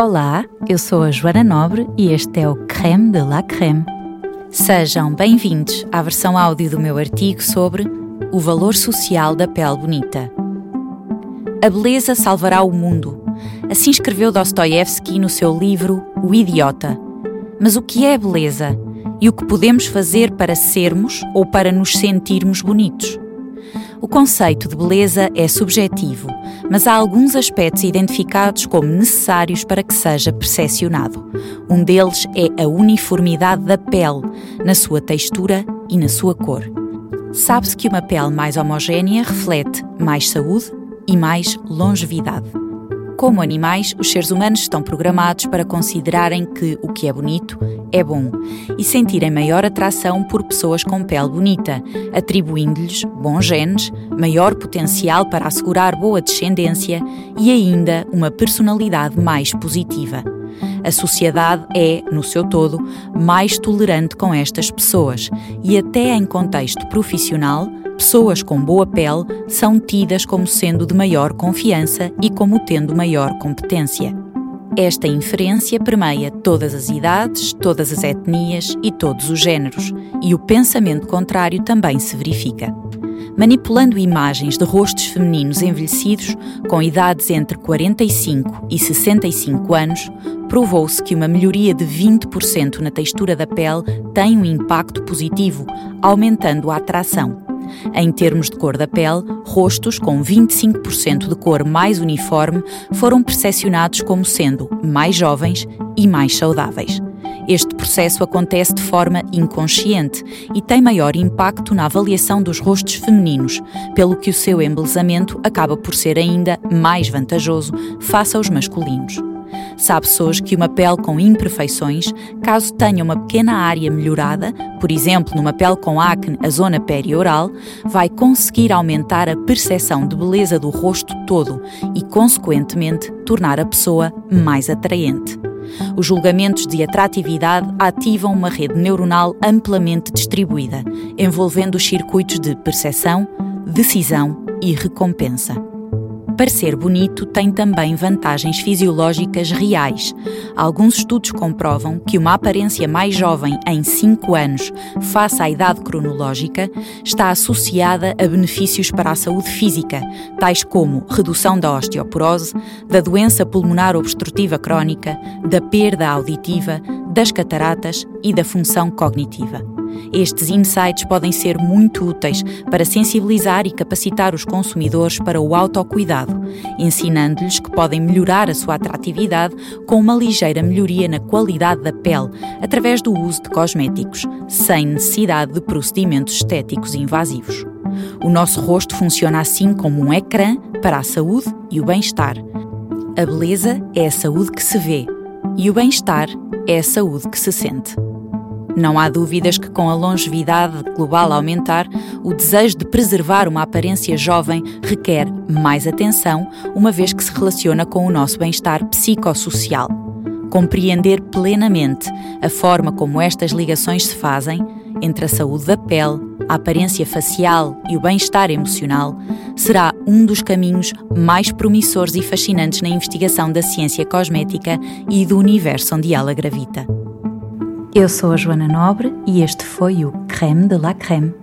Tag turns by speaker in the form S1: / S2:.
S1: Olá, eu sou a Joana Nobre e este é o Creme de la Creme. Sejam bem-vindos à versão áudio do meu artigo sobre o valor social da pele bonita. A beleza salvará o mundo. Assim escreveu Dostoiévski no seu livro O Idiota. Mas o que é beleza? E o que podemos fazer para sermos ou para nos sentirmos bonitos? O conceito de beleza é subjetivo, mas há alguns aspectos identificados como necessários para que seja percepcionado. Um deles é a uniformidade da pele, na sua textura e na sua cor. Sabe-se que uma pele mais homogénea reflete mais saúde e mais longevidade. Como animais, os seres humanos estão programados para considerarem que o que é bonito é bom e sentirem maior atração por pessoas com pele bonita, atribuindo-lhes bons genes, maior potencial para assegurar boa descendência e ainda uma personalidade mais positiva. A sociedade é, no seu todo, mais tolerante com estas pessoas e, até em contexto profissional, pessoas com boa pele são tidas como sendo de maior confiança e como tendo maior competência. Esta inferência permeia todas as idades, todas as etnias e todos os géneros, e o pensamento contrário também se verifica. Manipulando imagens de rostos femininos envelhecidos com idades entre 45 e 65 anos, provou-se que uma melhoria de 20% na textura da pele tem um impacto positivo, aumentando a atração. Em termos de cor da pele, rostos com 25% de cor mais uniforme foram percepcionados como sendo mais jovens e mais saudáveis. Este processo acontece de forma inconsciente e tem maior impacto na avaliação dos rostos femininos, pelo que o seu embelezamento acaba por ser ainda mais vantajoso face aos masculinos. Sabe-se hoje que uma pele com imperfeições, caso tenha uma pequena área melhorada, por exemplo, numa pele com acne, a zona perioral, vai conseguir aumentar a percepção de beleza do rosto todo e, consequentemente, tornar a pessoa mais atraente. Os julgamentos de atratividade ativam uma rede neuronal amplamente distribuída, envolvendo os circuitos de percepção, decisão e recompensa. Parecer bonito tem também vantagens fisiológicas reais. Alguns estudos comprovam que uma aparência mais jovem em 5 anos, face à idade cronológica, está associada a benefícios para a saúde física, tais como redução da osteoporose, da doença pulmonar obstrutiva crónica, da perda auditiva, das cataratas e da função cognitiva. Estes insights podem ser muito úteis para sensibilizar e capacitar os consumidores para o autocuidado, ensinando-lhes que podem melhorar a sua atratividade com uma ligeira melhoria na qualidade da pele através do uso de cosméticos, sem necessidade de procedimentos estéticos invasivos. O nosso rosto funciona assim como um ecrã para a saúde e o bem-estar. A beleza é a saúde que se vê e o bem-estar é a saúde que se sente. Não há dúvidas que, com a longevidade global a aumentar, o desejo de preservar uma aparência jovem requer mais atenção, uma vez que se relaciona com o nosso bem-estar psicossocial. Compreender plenamente a forma como estas ligações se fazem entre a saúde da pele, a aparência facial e o bem-estar emocional será um dos caminhos mais promissores e fascinantes na investigação da ciência cosmética e do universo onde ela gravita. Eu sou a Joana Nobre e este foi o Creme de la Creme.